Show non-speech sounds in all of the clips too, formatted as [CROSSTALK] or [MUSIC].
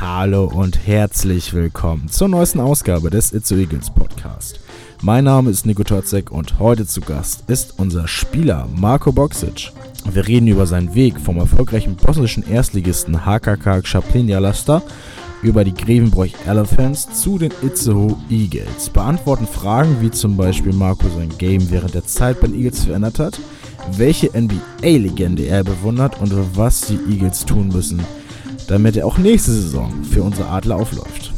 Hallo und herzlich willkommen zur neuesten Ausgabe des It's Eagles Podcast. Mein Name ist Nico Totzek und heute zu Gast ist unser Spieler Marco Boxic. Wir reden über seinen Weg vom erfolgreichen bosnischen Erstligisten HKK Chaplin Lasta über die Grevenbroich Elephants zu den Itzehoe Eagles. Beantworten Fragen wie zum Beispiel Marco sein Game während der Zeit bei den Eagles verändert hat, welche NBA-Legende er bewundert und was die Eagles tun müssen, damit er auch nächste Saison für unsere Adler aufläuft.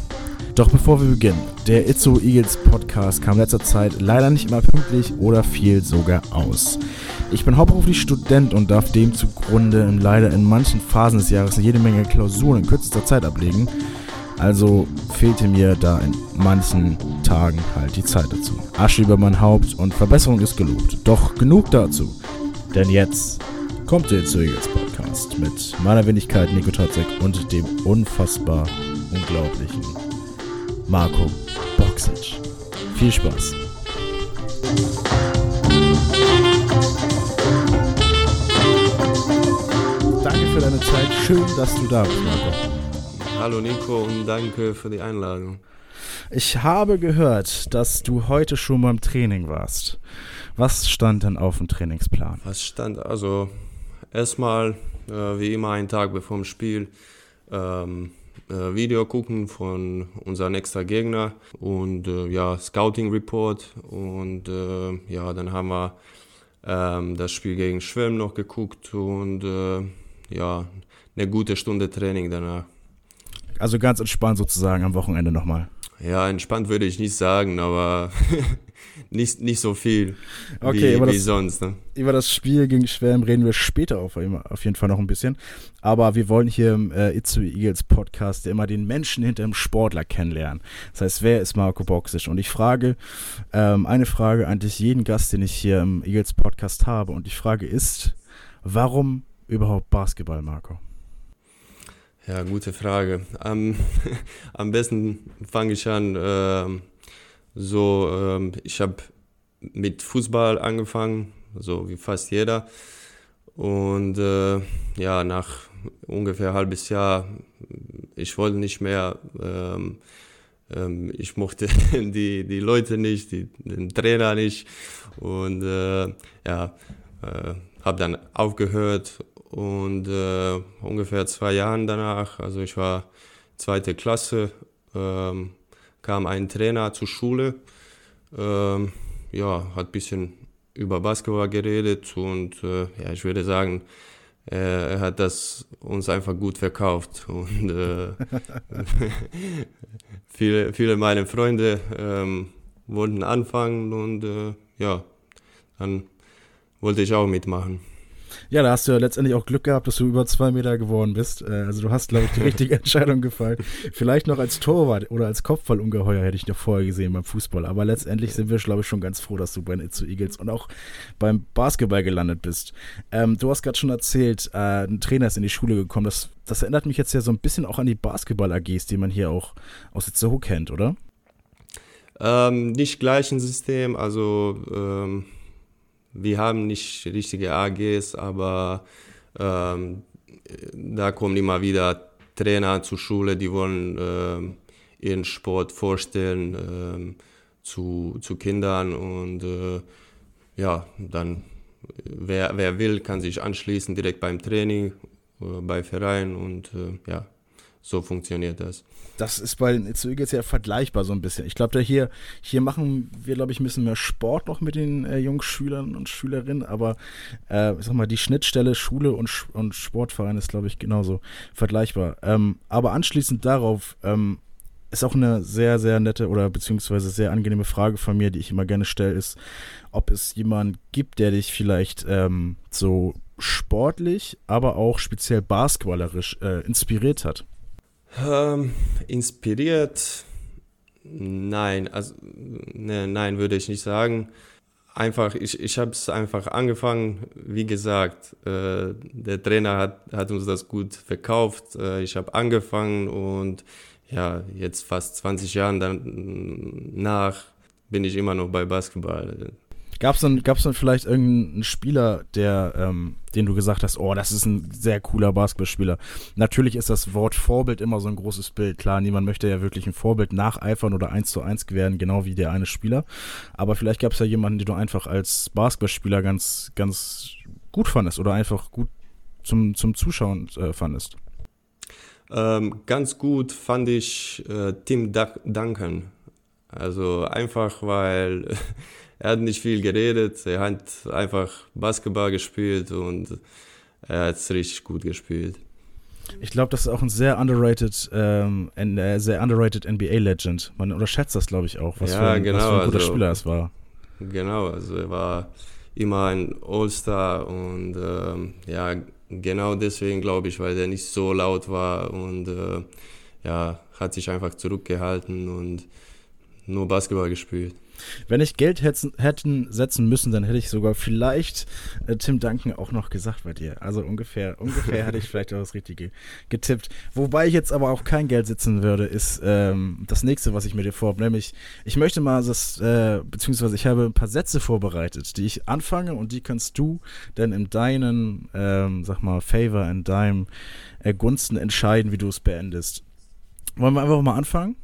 Doch bevor wir beginnen, der Itzo Eagles Podcast kam letzter Zeit leider nicht immer pünktlich oder fiel sogar aus. Ich bin hauptberuflich Student und darf dem zugrunde leider in manchen Phasen des Jahres jede Menge Klausuren in kürzester Zeit ablegen. Also fehlte mir da in manchen Tagen halt die Zeit dazu. Asche über mein Haupt und Verbesserung ist gelobt. Doch genug dazu. Denn jetzt kommt der Itzo Eagles Podcast. Podcast mit meiner Wenigkeit Nico Totzek und dem unfassbar unglaublichen Marco Boxic. Viel Spaß! Danke für deine Zeit. Schön, dass du da bist, Marco. Hallo Nico und danke für die Einladung. Ich habe gehört, dass du heute schon beim Training warst. Was stand denn auf dem Trainingsplan? Was stand? Also erstmal äh, wie immer einen Tag bevor dem Spiel ähm, äh, Video gucken von unserem nächsten Gegner und äh, ja, Scouting Report und äh, ja, dann haben wir ähm, das Spiel gegen Schwelm noch geguckt und äh, ja, eine gute Stunde Training danach. Also ganz entspannt sozusagen am Wochenende nochmal. Ja, entspannt würde ich nicht sagen, aber [LAUGHS] nicht, nicht so viel okay, wie, wie das, sonst. Ne? Über das Spiel gegen Schwelm reden wir später auf, auf jeden Fall noch ein bisschen. Aber wir wollen hier im äh, Itzu Eagles Podcast immer den Menschen hinter dem Sportler kennenlernen. Das heißt, wer ist Marco Boxisch? Und ich frage ähm, eine Frage eigentlich jeden Gast, den ich hier im Eagles Podcast habe. Und die Frage ist, warum überhaupt Basketball, Marco? Ja, gute Frage. Am, [LAUGHS] am besten fange ich an. Äh, so, ähm, ich habe mit Fußball angefangen, so wie fast jeder. Und äh, ja, nach ungefähr ein halbes Jahr, ich wollte nicht mehr. Ähm, ähm, ich mochte [LAUGHS] die, die Leute nicht, die, den Trainer nicht. Und äh, ja, äh, habe dann aufgehört und äh, ungefähr zwei Jahre danach, also ich war zweite Klasse, ähm, kam ein Trainer zur Schule, ähm, ja, hat ein bisschen über Basketball geredet und äh, ja, ich würde sagen, er hat das uns einfach gut verkauft [LAUGHS] und äh, [LAUGHS] viele, viele meiner Freunde ähm, wollten anfangen und äh, ja, dann wollte ich auch mitmachen. Ja, da hast du ja letztendlich auch Glück gehabt, dass du über zwei Meter geworden bist. Äh, also du hast, glaube ich, die [LAUGHS] richtige Entscheidung gefallen. Vielleicht noch als Torwart oder als Kopfballungeheuer hätte ich noch vorher gesehen beim Fußball. Aber letztendlich sind wir, glaube ich, schon ganz froh, dass du bei den Itzu Eagles und auch beim Basketball gelandet bist. Ähm, du hast gerade schon erzählt, äh, ein Trainer ist in die Schule gekommen. Das, das erinnert mich jetzt ja so ein bisschen auch an die Basketball-AGs, die man hier auch aus Itzehoe kennt, oder? Ähm, nicht gleich ein System, also ähm, wir haben nicht richtige AGs, aber ähm, da kommen immer wieder Trainer zur Schule, die wollen äh, ihren Sport vorstellen äh, zu, zu Kindern und äh, ja, dann wer, wer will, kann sich anschließen direkt beim Training, äh, bei Verein und äh, ja, so funktioniert das. Das ist bei den Itzu Eagles ja vergleichbar so ein bisschen. Ich glaube, hier, hier machen wir, glaube ich, ein bisschen mehr Sport noch mit den äh, jungen Schülern und Schülerinnen, aber äh, ich sag mal, die Schnittstelle Schule und, und Sportverein ist, glaube ich, genauso vergleichbar. Ähm, aber anschließend darauf ähm, ist auch eine sehr, sehr nette oder beziehungsweise sehr angenehme Frage von mir, die ich immer gerne stelle, ist, ob es jemanden gibt, der dich vielleicht ähm, so sportlich, aber auch speziell basketballerisch äh, inspiriert hat. Ähm, inspiriert? Nein, also ne, nein, würde ich nicht sagen. Einfach, ich, ich habe es einfach angefangen. Wie gesagt, äh, der Trainer hat, hat uns das gut verkauft. Äh, ich habe angefangen und ja, jetzt fast 20 Jahre danach bin ich immer noch bei Basketball. Gab es dann, gab's dann vielleicht irgendeinen Spieler, der, ähm, den du gesagt hast, oh, das ist ein sehr cooler Basketballspieler? Natürlich ist das Wort Vorbild immer so ein großes Bild. Klar, niemand möchte ja wirklich ein Vorbild nacheifern oder eins zu eins werden, genau wie der eine Spieler. Aber vielleicht gab es ja jemanden, den du einfach als Basketballspieler ganz, ganz gut fandest oder einfach gut zum, zum Zuschauen äh, fandest. Ähm, ganz gut fand ich äh, Tim Duncan. Also einfach, weil er hat nicht viel geredet, er hat einfach Basketball gespielt und er hat es richtig gut gespielt. Ich glaube, das ist auch ein sehr underrated, ähm, ein äh, sehr underrated NBA-Legend. Man unterschätzt das, glaube ich, auch, was, ja, für, ein, genau, was für ein guter also, Spieler es war. Genau, also er war immer ein All-Star und ähm, ja, genau deswegen glaube ich, weil er nicht so laut war und äh, ja, hat sich einfach zurückgehalten und nur Basketball gespielt. Wenn ich Geld hätten, hätten setzen müssen, dann hätte ich sogar vielleicht äh, Tim Duncan auch noch gesagt bei dir. Also ungefähr, ungefähr [LAUGHS] hätte ich vielleicht auch das Richtige getippt. Wobei ich jetzt aber auch kein Geld setzen würde, ist ähm, das nächste, was ich mir dir vorhabe. Nämlich, ich möchte mal das, äh, beziehungsweise ich habe ein paar Sätze vorbereitet, die ich anfange und die kannst du dann in deinen, ähm, sag mal, Favor, in deinem äh, Gunsten entscheiden, wie du es beendest. Wollen wir einfach mal anfangen?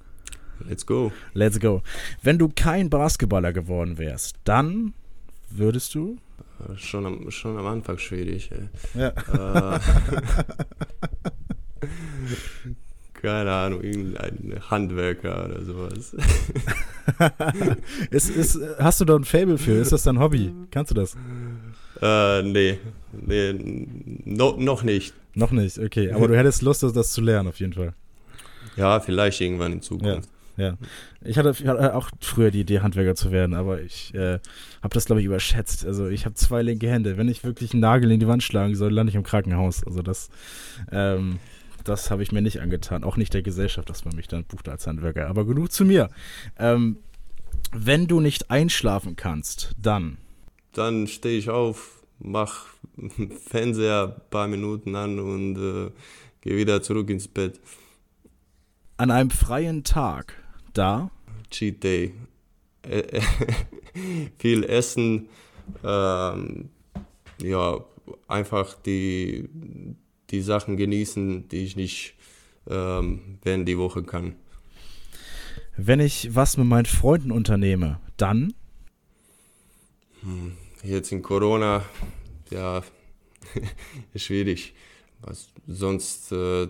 Let's go. Let's go. Wenn du kein Basketballer geworden wärst, dann würdest du? Äh, schon am, schon am Anfang schwierig. Ey. Ja. Äh, [LAUGHS] keine Ahnung, irgendein Handwerker oder sowas. [LAUGHS] ist, ist, hast du da ein Fable für? Ist das dein Hobby? Kannst du das? Äh, nee, nee no, noch nicht. Noch nicht, okay. Aber du hättest Lust, das zu lernen, auf jeden Fall. Ja, vielleicht irgendwann in Zukunft. Ja. Ja, ich hatte, ich hatte, auch früher die Idee, Handwerker zu werden, aber ich äh, habe das, glaube ich, überschätzt. Also ich habe zwei linke Hände. Wenn ich wirklich einen Nagel in die Wand schlagen soll, lande ich im Krankenhaus. Also das, ähm, das habe ich mir nicht angetan. Auch nicht der Gesellschaft, dass man mich dann bucht als Handwerker. Aber genug zu mir. Ähm, wenn du nicht einschlafen kannst, dann? Dann stehe ich auf, mach [LAUGHS] Fernseher ein paar Minuten an und äh, gehe wieder zurück ins Bett. An einem freien Tag, da? Cheat Day. [LAUGHS] viel essen, ähm, ja, einfach die, die Sachen genießen, die ich nicht ähm, während die Woche kann. Wenn ich was mit meinen Freunden unternehme, dann? Hm, jetzt in Corona, ja, [LAUGHS] schwierig. Was sonst äh,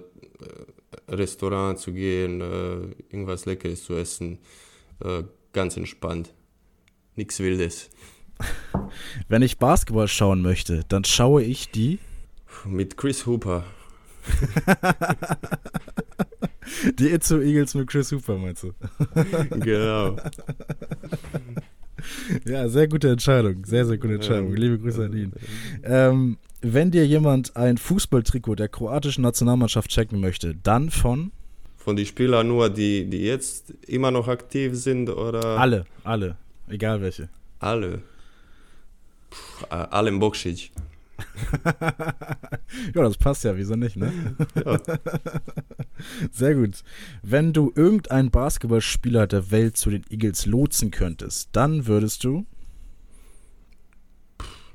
Restaurant zu gehen, äh, irgendwas Leckeres zu essen, äh, ganz entspannt. Nichts Wildes. [LAUGHS] Wenn ich Basketball schauen möchte, dann schaue ich die. Mit Chris Hooper. [LAUGHS] die Itzo Eagles mit Chris Hooper, meinst du? [LAUGHS] genau. Ja, sehr gute Entscheidung. Sehr, sehr gute Entscheidung. Liebe Grüße an ihn. Ähm, wenn dir jemand ein Fußballtrikot der kroatischen Nationalmannschaft checken möchte, dann von? Von den Spielern nur, die, die jetzt immer noch aktiv sind oder? Alle, alle. Egal welche. Alle. Puh, Alem Boksic. [LAUGHS] ja, das passt ja, wieso nicht, ne? Ja. [LAUGHS] Sehr gut. Wenn du irgendeinen Basketballspieler der Welt zu den Eagles lotsen könntest, dann würdest du?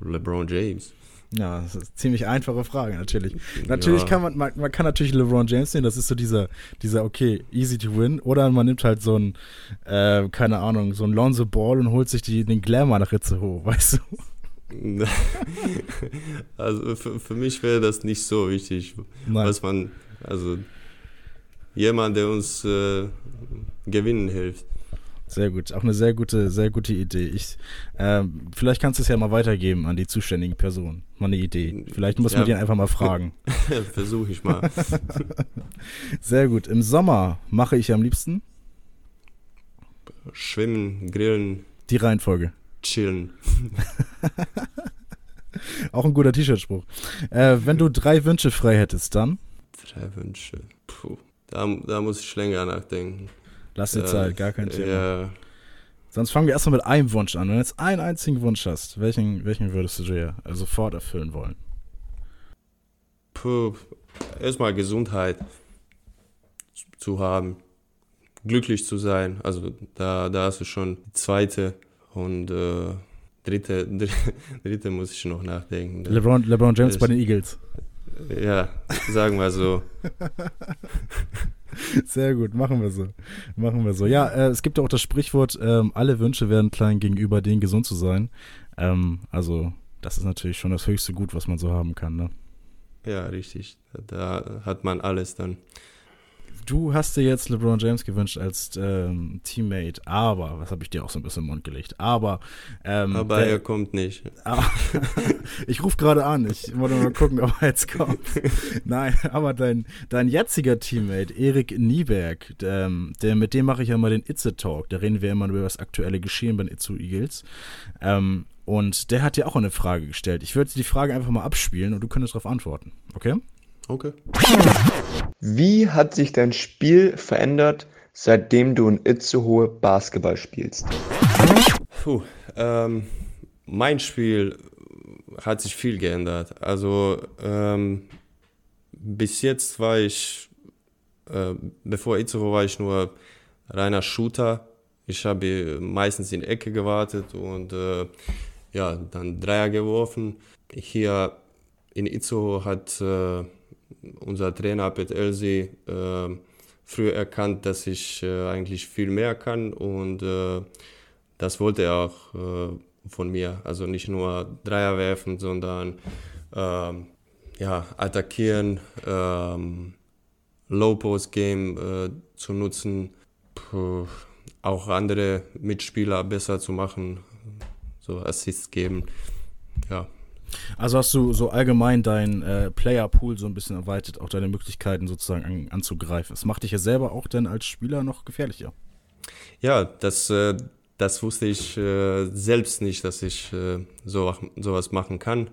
LeBron James. Ja, das ist eine ziemlich einfache Frage, natürlich. Natürlich ja. kann man, man, man kann natürlich LeBron James nehmen, das ist so dieser, dieser, okay, easy to win. Oder man nimmt halt so ein, äh, keine Ahnung, so ein Lonzo Ball und holt sich die, den Glamour nach Ritze hoch, [LAUGHS] weißt du? [LAUGHS] also für, für mich wäre das nicht so wichtig, Nein. was man, also jemand, der uns äh, gewinnen hilft. Sehr gut, auch eine sehr gute, sehr gute Idee. Ich, ähm, vielleicht kannst du es ja mal weitergeben an die zuständigen Personen. Mal eine Idee. Vielleicht muss ja. man die einfach mal fragen. [LAUGHS] Versuche ich mal. [LAUGHS] sehr gut. Im Sommer mache ich am liebsten Schwimmen, Grillen. Die Reihenfolge. Chillen. [LAUGHS] auch ein guter T-Shirt-Spruch. Äh, wenn du drei Wünsche frei hättest, dann? Drei Wünsche. Puh. Da, da muss ich länger nachdenken. Lass dir Zeit, gar kein Thema. Ja. Sonst fangen wir erstmal mit einem Wunsch an. Wenn du jetzt einen einzigen Wunsch hast, welchen, welchen würdest du dir sofort erfüllen wollen? Puh, erstmal Gesundheit zu haben, glücklich zu sein. Also da, da hast du schon die zweite und äh, dritte, [LAUGHS] dritte muss ich noch nachdenken. LeBron, LeBron James bei den Eagles. Ja, sagen wir so. [LAUGHS] [LAUGHS] Sehr gut, machen wir so. Machen wir so. Ja, äh, es gibt ja auch das Sprichwort, ähm, alle Wünsche werden klein gegenüber denen gesund zu sein. Ähm, also, das ist natürlich schon das höchste Gut, was man so haben kann, ne? Ja, richtig. Da hat man alles dann du hast dir jetzt LeBron James gewünscht als ähm, Teammate, aber, was habe ich dir auch so ein bisschen im Mund gelegt, aber. Ähm, aber der, er kommt nicht. Aber, [LAUGHS] ich rufe gerade an, ich wollte mal gucken, ob er jetzt kommt. [LAUGHS] Nein, aber dein, dein jetziger Teammate, Erik Nieberg, der, ähm, der, mit dem mache ich ja mal den Itze Talk, da reden wir immer über das aktuelle Geschehen bei den Itzu Eagles. Ähm, und der hat dir auch eine Frage gestellt. Ich würde die Frage einfach mal abspielen und du könntest darauf antworten, okay? Okay. Wie hat sich dein Spiel verändert, seitdem du in Itzehoe Basketball spielst? Puh, ähm, mein Spiel hat sich viel geändert. Also ähm, bis jetzt war ich, äh, bevor Itzehoe war ich nur reiner Shooter. Ich habe meistens in Ecke gewartet und äh, ja, dann Dreier geworfen. Hier in Itzehoe hat äh, unser Trainer Pet Elsi äh, früh erkannt, dass ich äh, eigentlich viel mehr kann und äh, das wollte er auch äh, von mir. Also nicht nur Dreier werfen, sondern ähm, ja, attackieren, ähm, Low-Post-Game äh, zu nutzen, Puh, auch andere Mitspieler besser zu machen, so Assists geben. Ja, also hast du so allgemein dein äh, Player-Pool so ein bisschen erweitert, auch deine Möglichkeiten sozusagen an, anzugreifen. Das macht dich ja selber auch dann als Spieler noch gefährlicher. Ja, das, äh, das wusste ich äh, selbst nicht, dass ich äh, so, sowas machen kann.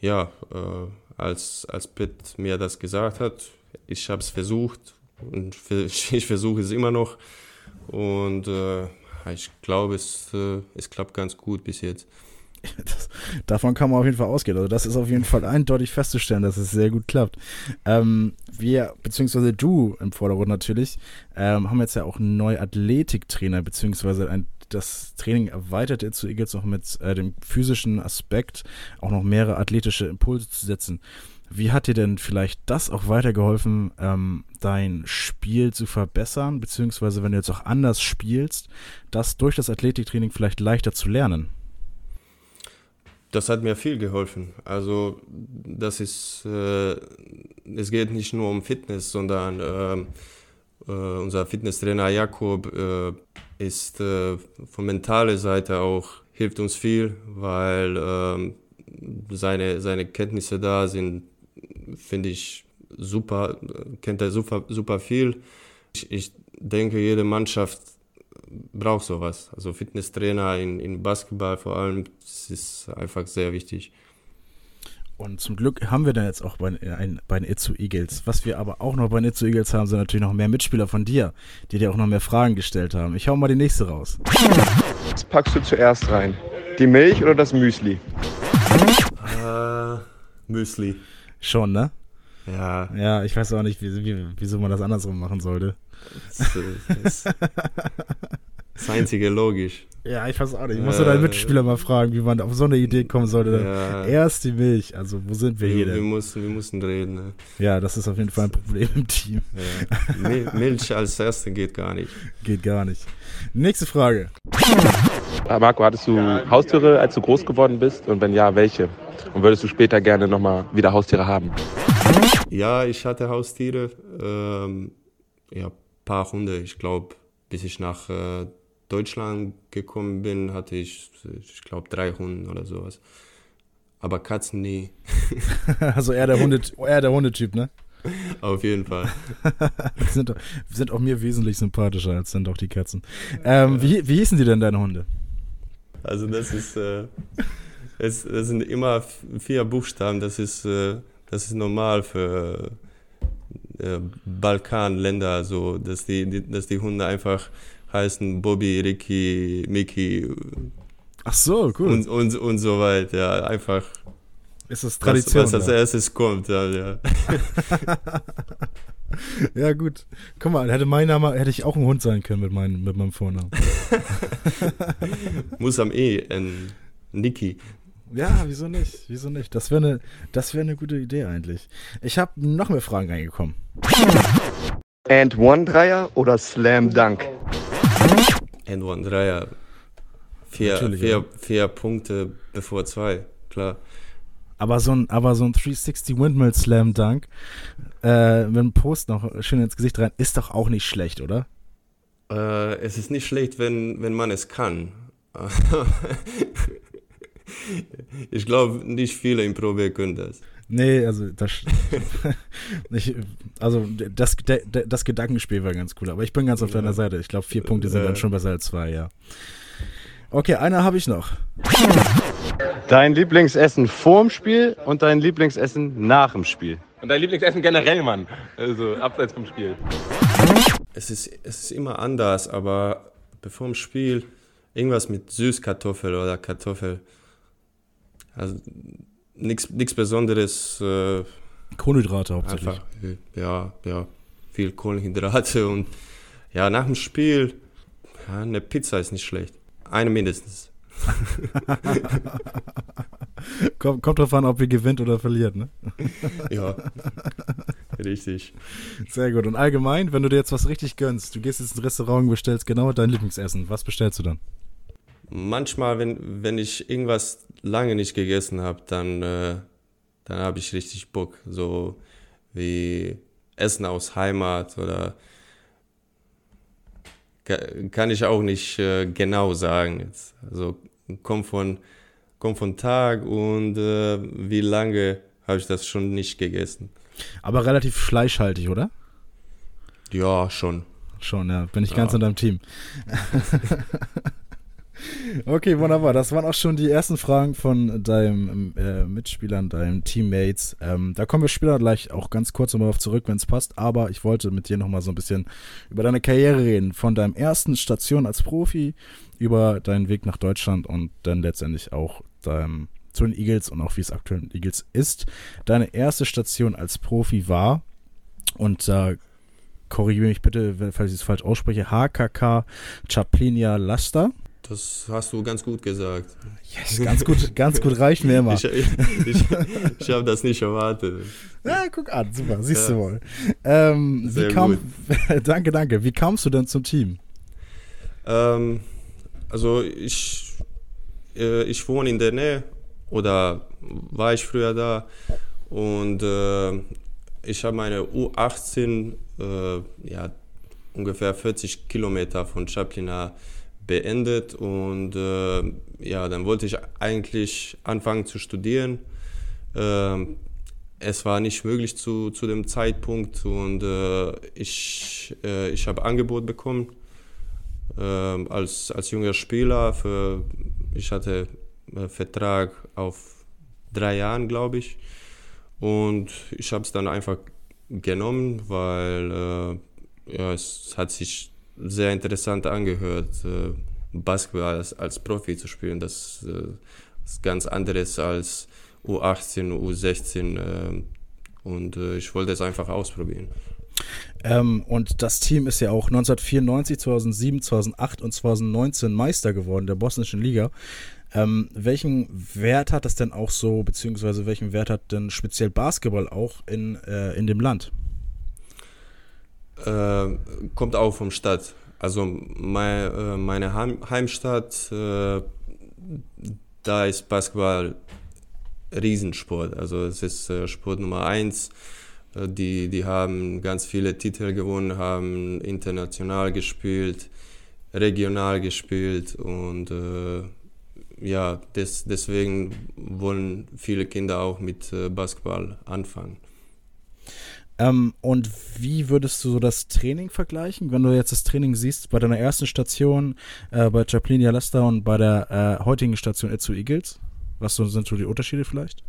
Ja, äh, als, als Pitt mir das gesagt hat, ich habe es versucht und [LAUGHS] ich versuche es immer noch. Und äh, ich glaube, es, es klappt ganz gut bis jetzt. Das, davon kann man auf jeden Fall ausgehen. Also das ist auf jeden Fall eindeutig festzustellen, dass es sehr gut klappt. Ähm, wir, beziehungsweise du im Vordergrund natürlich, ähm, haben jetzt ja auch einen neuen Athletiktrainer, beziehungsweise ein, das Training erweitert zu Eagles noch mit äh, dem physischen Aspekt, auch noch mehrere athletische Impulse zu setzen. Wie hat dir denn vielleicht das auch weitergeholfen, ähm, dein Spiel zu verbessern, beziehungsweise wenn du jetzt auch anders spielst, das durch das Athletiktraining vielleicht leichter zu lernen? Das hat mir viel geholfen. Also das ist, äh, es geht nicht nur um Fitness, sondern äh, äh, unser Fitnesstrainer Jakob äh, ist äh, von mentaler Seite auch hilft uns viel, weil ähm, seine, seine Kenntnisse da sind, finde ich super, kennt er super, super viel. Ich, ich denke, jede Mannschaft braucht sowas. Also Fitnesstrainer in, in Basketball vor allem, das ist einfach sehr wichtig. Und zum Glück haben wir dann jetzt auch bei, ein, bei den Itzu Eagles. Was wir aber auch noch bei den Itzu Eagles haben, sind natürlich noch mehr Mitspieler von dir, die dir auch noch mehr Fragen gestellt haben. Ich hau mal die nächste raus. Was packst du zuerst rein? Die Milch oder das Müsli? Äh, Müsli. Schon, ne? Ja. Ja, ich weiß auch nicht, wie, wie, wieso man das andersrum machen sollte. Das, das, das einzige logisch. Ja, ich weiß auch nicht. Ich muss äh, deinen Mitspieler mal fragen, wie man auf so eine Idee kommen sollte. Ja. Erst die Milch. Also, wo sind wir, wir hier denn? Wir mussten, wir mussten reden. Ne? Ja, das ist auf jeden Fall ein Problem im Team. Ja. Milch als Erste geht gar nicht. Geht gar nicht. Nächste Frage. Ah, Marco, hattest du Haustiere, als du groß geworden bist? Und wenn ja, welche? Und würdest du später gerne nochmal wieder Haustiere haben? Ja, ich hatte Haustiere. Ähm, ja, paar Hunde. Ich glaube, bis ich nach äh, Deutschland gekommen bin, hatte ich, ich glaube, drei Hunde oder sowas. Aber Katzen nie. [LAUGHS] also eher der, Hunde, eher der Hundetyp, ne? [LAUGHS] Auf jeden Fall. [LAUGHS] sind, sind auch mir wesentlich sympathischer als sind auch die Katzen. Ähm, wie, wie hießen die denn, deine Hunde? Also das ist, äh, es, das sind immer vier Buchstaben. Das ist, äh, das ist normal für Balkanländer, so dass die, die, dass die Hunde einfach heißen Bobby, Ricky, Mickey. Ach so, cool. Und, und, und so weiter, ja, einfach. Ist das Tradition? Was, was als erstes kommt, ja. Ja, [LAUGHS] ja gut. Guck mal, hätte mein Name, hätte ich auch ein Hund sein können mit, mein, mit meinem Vornamen. [LAUGHS] Muss am E enden. Niki. Ja, wieso nicht? Wieso nicht? Das wäre eine wär ne gute Idee eigentlich. Ich habe noch mehr Fragen reingekommen. And One Dreier oder Slam Dunk? And One Dreier. Vier, Natürlich, vier, ja. vier Punkte bevor zwei, klar. Aber so ein, aber so ein 360 Windmill Slam Dunk, äh, mit einem Post noch schön ins Gesicht rein, ist doch auch nicht schlecht, oder? Äh, es ist nicht schlecht, wenn, wenn man es kann. [LAUGHS] [LAUGHS] ich glaube, nicht viele im Pro B können das. Nee, also das, [LAUGHS] ich, also das, der- das Gedankenspiel war ganz cool, aber ich bin ganz auf Ja. deiner Seite. Ich glaube, vier Punkte sind dann schon besser als zwei, ja. Okay, einer habe ich noch. Dein Lieblingsessen vorm Spiel und dein Lieblingsessen nach dem Spiel? Und dein Lieblingsessen generell, Mann. Also abseits vom Spiel. Es ist, es ist immer anders, aber bevor dem Spiel irgendwas mit Süßkartoffel oder Kartoffel. Also nichts Besonderes, äh, Kohlenhydrate hauptsächlich. einfach, äh, ja, ja, viel Kohlenhydrate [LAUGHS] und ja, nach dem Spiel, ja, eine Pizza ist nicht schlecht. Eine mindestens. [LAUGHS] Kommt, kommt drauf an, ob ihr gewinnt oder verliert, ne? [LAUGHS] Ja, richtig. Sehr gut. Und allgemein, wenn du dir jetzt was richtig gönnst, du gehst jetzt ins Restaurant und bestellst genau dein Lieblingsessen, was bestellst du dann? Manchmal, wenn, wenn ich irgendwas lange nicht gegessen habe, dann, äh, dann habe ich richtig Bock. So wie Essen aus Heimat oder ka- kann ich auch nicht äh, genau sagen. Jetzt. Also kommt von, kommt von Tag und äh, wie lange habe ich das schon nicht gegessen. Aber relativ fleischhaltig, oder? Ja, schon. Schon, ja. Bin ich ganz Ja. in deinem Team. [LAUGHS] okay, wunderbar. Das waren auch schon die ersten Fragen von deinem äh, Mitspielern, deinen Teammates. Ähm, da kommen wir später gleich auch ganz kurz nochmal auf zurück, wenn es passt. Aber ich wollte mit dir nochmal so ein bisschen über deine Karriere reden. Von deinem ersten Station als Profi über deinen Weg nach Deutschland und dann letztendlich auch deinem, zu den Eagles und auch wie es aktuell mit Eagles ist. Deine erste Station als Profi war, und da korrigiere mich bitte, falls ich es falsch ausspreche, HKK Chaplinia Laster. Das hast du ganz gut gesagt. Yes, ganz gut, ganz gut reicht mir immer. Ich, ich, ich, ich habe das nicht erwartet. Ja, guck an, super, siehst Ja. du wohl. Ähm, wie Sehr kam, [LAUGHS] danke, danke. Wie kamst du denn zum Team? Ähm, also ich, äh, ich wohne in der Nähe oder war ich früher da und äh, ich habe meine U18 äh, ja, ungefähr 40 Kilometer von Chaplina beendet und äh, ja, dann wollte ich eigentlich anfangen zu studieren. Ähm, es war nicht möglich zu, zu dem Zeitpunkt und äh, ich, äh, ich habe Angebot bekommen ähm, als, als junger Spieler. Für, ich hatte einen Vertrag auf drei Jahren, glaube ich. Und ich habe es dann einfach genommen, weil äh, ja, es hat sich sehr interessant angehört, äh, Basketball als, als Profi zu spielen. Das äh, ist ganz anderes als U18, U16. Äh, und ich wollte es einfach ausprobieren. Ähm, und das Team ist ja auch 1994, 2007, 2008 und 2019 Meister geworden der bosnischen Liga. Ähm, welchen Wert hat das denn auch so, beziehungsweise welchen Wert hat denn speziell Basketball auch in, äh, in dem Land? Äh, kommt auch vom Stadt. Also äh, meine Heim Heimstadt, äh, da ist Basketball Riesensport. Also es ist äh, Sport Nummer eins. Die, die haben ganz viele Titel gewonnen, haben international gespielt, regional gespielt und äh, ja, des, deswegen wollen viele Kinder auch mit Basketball anfangen. Ähm, und wie würdest du so das Training vergleichen, wenn du jetzt das Training siehst bei deiner ersten Station äh, bei Chaplinia Leicester und bei der äh, heutigen Station Itzu Eagles? Was sind so die Unterschiede vielleicht?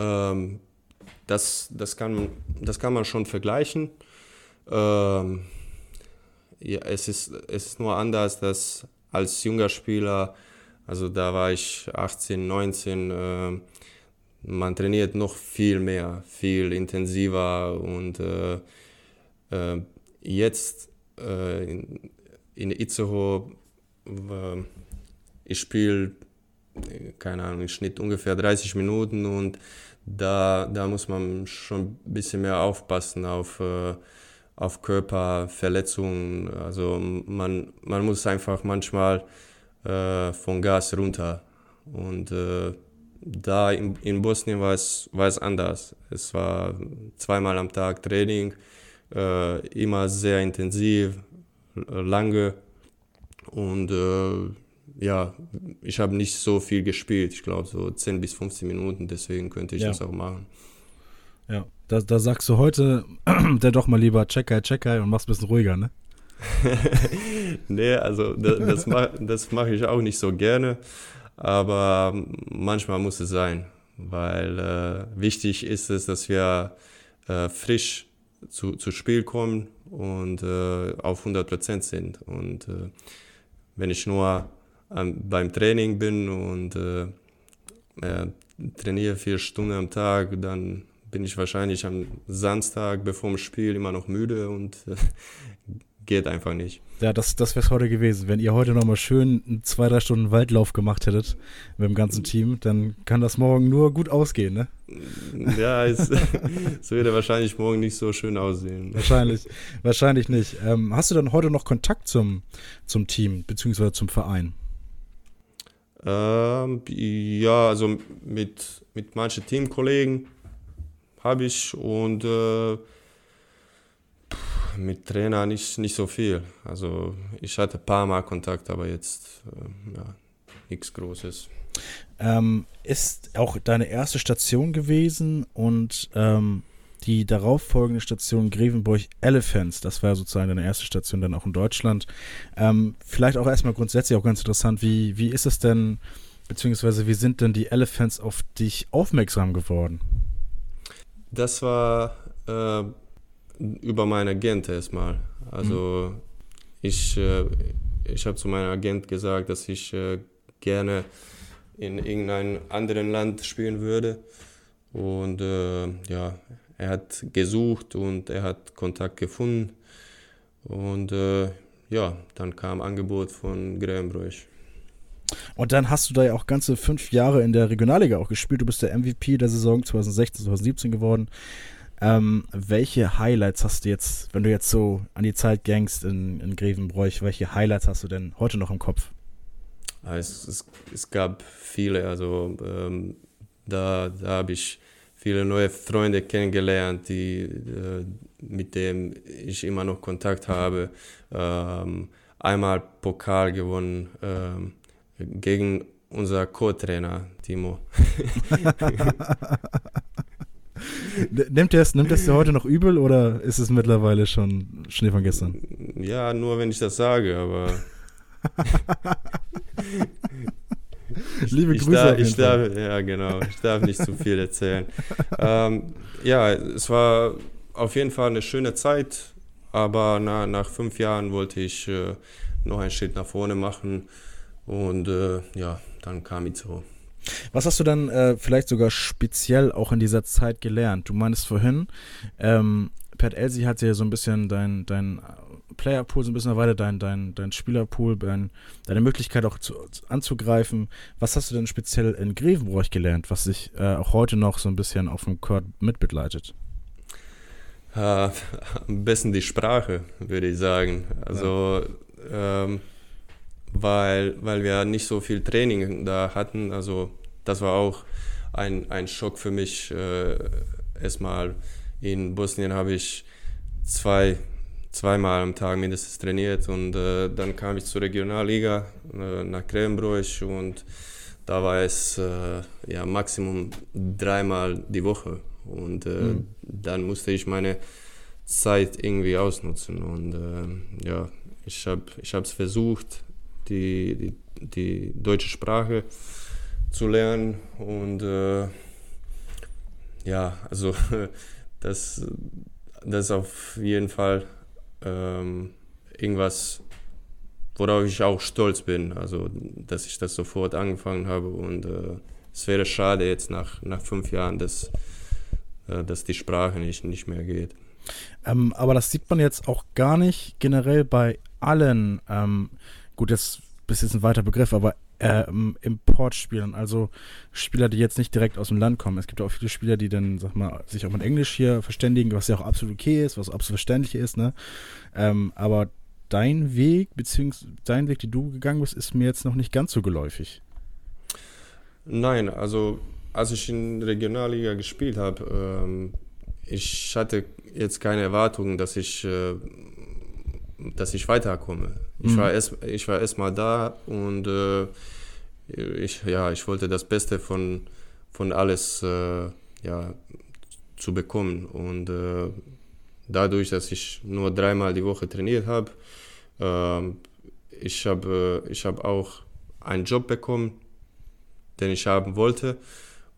Ähm, das, das, kann, das kann man schon vergleichen. Ähm, ja, es, ist, es ist nur anders, dass als junger Spieler, also da war ich 18, 19, äh, man trainiert noch viel mehr, viel intensiver und äh, äh, jetzt äh, in, in Itzehoe, äh, ich spiele keine Ahnung, im Schnitt ungefähr 30 Minuten und da, da muss man schon ein bisschen mehr aufpassen auf, äh, auf Körperverletzungen. Also man, man muss einfach manchmal äh, von Gas runter. Und da in, in Bosnien war es, war es anders. Es war zweimal am Tag Training, äh, immer sehr intensiv, lange. Und äh, ja, ich habe nicht so viel gespielt. Ich glaube so 10 bis 15 Minuten, deswegen könnte ich ja. das auch machen. Ja, da, da sagst du heute [CLEARS THROAT] der doch mal lieber Checker, Checker und machst ein bisschen ruhiger, ne? [LAUGHS] nee, also das, das mache das mach ich auch nicht so gerne, aber manchmal muss es sein, weil äh, wichtig ist es, dass wir äh, frisch zu, zu Spiel kommen und äh, auf 100% sind. Und äh, wenn ich nur beim Training bin und äh, trainiere vier Stunden am Tag, dann bin ich wahrscheinlich am Samstag bevor dem Spiel immer noch müde und äh, [LAUGHS] geht einfach nicht. Ja, das, das wäre es heute gewesen. Wenn ihr heute nochmal schön zwei, drei Stunden Waldlauf gemacht hättet mit dem ganzen Team, dann kann das morgen nur gut ausgehen, ne? [LAUGHS] Ja, es, es würde wahrscheinlich morgen nicht so schön aussehen. Wahrscheinlich, wahrscheinlich nicht. Ähm, hast du dann heute noch Kontakt zum, zum Team, beziehungsweise zum Verein? Ähm, ja, also mit, mit manchen Teamkollegen habe ich und äh, mit Trainer nicht, nicht so viel. Also ich hatte ein paar Mal Kontakt, aber jetzt äh, ja, nichts Großes. Ähm, ist auch deine erste Station gewesen und ähm, die darauffolgende Station Grevenburg Elephants, das war sozusagen deine erste Station dann auch in Deutschland. Ähm, vielleicht auch erstmal grundsätzlich auch ganz interessant, wie, wie ist es denn, beziehungsweise wie sind denn die Elephants auf dich aufmerksam geworden? Das war äh, über meinen Agent erstmal. Also mhm. ich, äh, ich habe zu meinem Agent gesagt, dass ich äh, gerne in irgendeinem anderen Land spielen würde. Und äh, ja, er hat gesucht und er hat Kontakt gefunden. Und äh, ja, dann kam Angebot von Grevenbroich. Und dann hast du da ja auch ganze fünf Jahre in der Regionalliga auch gespielt. Du bist der MVP der Saison 2016, 2017 geworden. Ähm, welche Highlights hast du jetzt, wenn du jetzt so an die Zeit gängst in, in Grevenbroich, welche Highlights hast du denn heute noch im Kopf? Es, es, es gab viele, also ähm, da, da habe ich viele neue Freunde kennengelernt, die, äh, mit denen ich immer noch Kontakt habe. Ähm, einmal Pokal gewonnen ähm, gegen unser Co-Trainer Timo. [LAUGHS] [LAUGHS] nimmt er es nimmt dir heute noch übel oder ist es mittlerweile schon Schnee von gestern? Ja, nur wenn ich das sage, aber. [LAUGHS] Liebe ich, Grüße. Ich darf, ich darf, ja, genau. Ich darf nicht zu viel erzählen. [LAUGHS] ähm, ja, es war auf jeden Fall eine schöne Zeit, aber na, nach fünf Jahren wollte ich äh, noch einen Schritt nach vorne machen und äh, ja, dann kam ich so. Was hast du dann äh, vielleicht sogar speziell auch in dieser Zeit gelernt? Du meinst vorhin, ähm, Pat Elsie hat ja so ein bisschen dein, dein Playerpool so ein bisschen erweitert, dein, dein, dein Spielerpool, dein, deine Möglichkeit auch zu, anzugreifen. Was hast du denn speziell in Grevenbroich gelernt, was sich äh, auch heute noch so ein bisschen auf dem Court mitbegleitet? Äh, [LAUGHS] am besten die Sprache, würde ich sagen. Also, ja. ähm, weil, weil wir nicht so viel Training da hatten. Also, das war auch ein, ein Schock für mich. Äh, erstmal in Bosnien habe ich zwei zweimal am Tag mindestens trainiert und äh, dann kam ich zur Regionalliga äh, nach Kremenbroich und da war es äh, ja maximum dreimal die Woche und mhm. dann musste ich meine Zeit irgendwie ausnutzen und äh, ja ich habe ich es versucht die, die, die deutsche Sprache zu lernen und äh, ja also [LAUGHS] das das ist auf jeden Fall ähm, irgendwas, worauf ich auch stolz bin. Also, dass ich das sofort angefangen habe und äh, es wäre schade jetzt nach, nach fünf Jahren, dass, äh, dass die Sprache nicht, nicht mehr geht. Ähm, aber das sieht man jetzt auch gar nicht generell bei allen, ähm, gut, das ist jetzt ein weiter Begriff, aber ähm, Importspielern, also Spieler, die jetzt nicht direkt aus dem Land kommen. Es gibt auch viele Spieler, die dann, sag mal, sich auch mit Englisch hier verständigen, was ja auch absolut okay ist, was absolut verständlich ist, ne? Ähm, aber dein Weg, beziehungsweise dein Weg, den du gegangen bist, ist mir jetzt noch nicht ganz so geläufig. Nein, also als ich in der Regionalliga gespielt habe, ähm, ich hatte jetzt keine Erwartungen, dass ich, äh, dass ich weiterkomme. Ich Mhm. war erst, ich war erst mal da und äh, ich, ja, ich wollte das Beste von, von alles äh, ja, zu bekommen. Und äh, dadurch, dass ich nur dreimal die Woche trainiert habe, ähm, ich habe äh, ich hab auch einen Job bekommen, den ich haben wollte.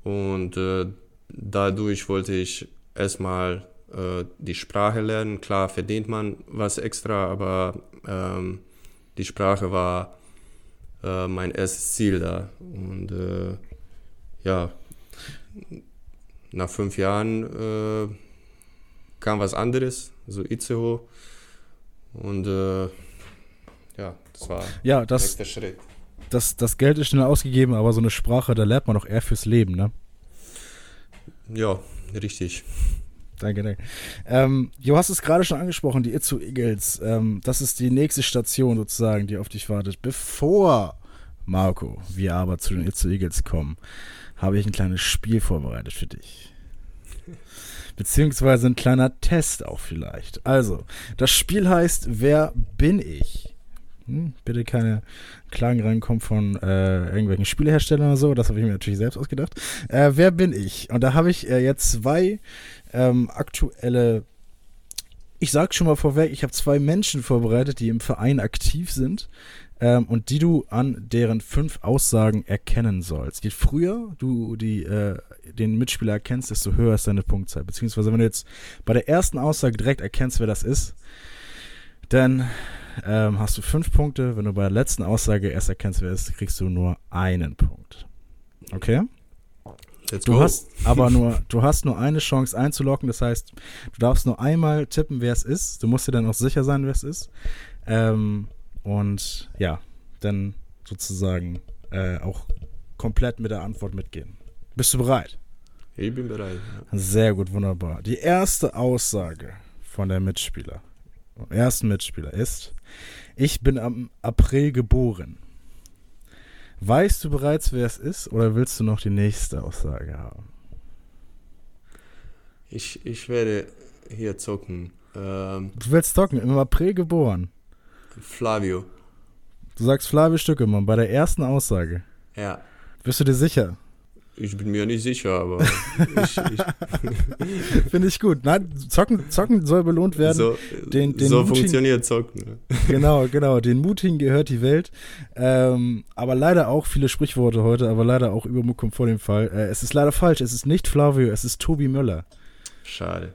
Und äh, dadurch wollte ich erstmal äh, die Sprache lernen. Klar verdient man was extra, aber ähm, die Sprache war äh, mein erstes Ziel da. Und äh, ja, nach fünf Jahren äh, kam was anderes, so Itzehoe. Und äh, ja, das war Ja, der das, nächste Schritt. das, das Geld ist schnell ausgegeben, aber so eine Sprache, da lernt man doch eher fürs Leben, ne? Ja, richtig. Danke, danke. Ähm, du hast es gerade schon angesprochen, die Itzu Eagles. Ähm, das ist die nächste Station sozusagen, die auf dich wartet. Bevor, Marco, wir aber zu den Itzu Eagles kommen, habe ich ein kleines Spiel vorbereitet für dich. [LAUGHS] Beziehungsweise ein kleiner Test auch vielleicht. Also, das Spiel heißt Wer bin ich? Hm, bitte keine Klagen reinkommen von äh, irgendwelchen Spieleherstellern oder so. Das habe ich mir natürlich selbst ausgedacht. Äh, wer bin ich? Und da habe ich äh, jetzt zwei ähm, aktuelle. Ich sag schon mal vorweg, ich habe zwei Menschen vorbereitet, die im Verein aktiv sind ähm, und die du an deren fünf Aussagen erkennen sollst. Je früher du die, äh, den Mitspieler erkennst, desto höher ist deine Punktzahl. Beziehungsweise wenn du jetzt bei der ersten Aussage direkt erkennst, wer das ist, dann ähm, hast du fünf Punkte. Wenn du bei der letzten Aussage erst erkennst, wer es ist, kriegst du nur einen Punkt. Okay? Let's Du go. hast aber [LAUGHS] nur, du hast nur eine Chance einzulocken. Das heißt, du darfst nur einmal tippen, wer es ist. Du musst dir dann auch sicher sein, wer es ist. Ähm, und ja, dann sozusagen äh, auch komplett mit der Antwort mitgehen. Bist du bereit? ich bin bereit. Ja. Sehr gut, wunderbar. Die erste Aussage von der Mitspieler, vom ersten Mitspieler ist: Ich bin am April geboren. Weißt du bereits, wer es ist, oder willst du noch die nächste Aussage haben? Ich, ich werde hier zocken. Ähm, Du willst zocken, im April geboren. Flavio. Du sagst Flavio Stückemann bei der ersten Aussage. Ja. Bist du dir sicher? Ich bin mir nicht sicher, aber ich, ich, [LAUGHS] Finde ich gut. Nein, zocken, zocken soll belohnt werden. so, den- den so funktioniert Zocken. ne? Genau, genau. Den Mutigen gehört die Welt. Ähm, aber leider auch viele Sprichworte heute, aber leider auch Übermuckung vor dem Fall. Äh, es ist leider falsch. Es ist nicht Flavio, es ist Tobi Möller. Schade.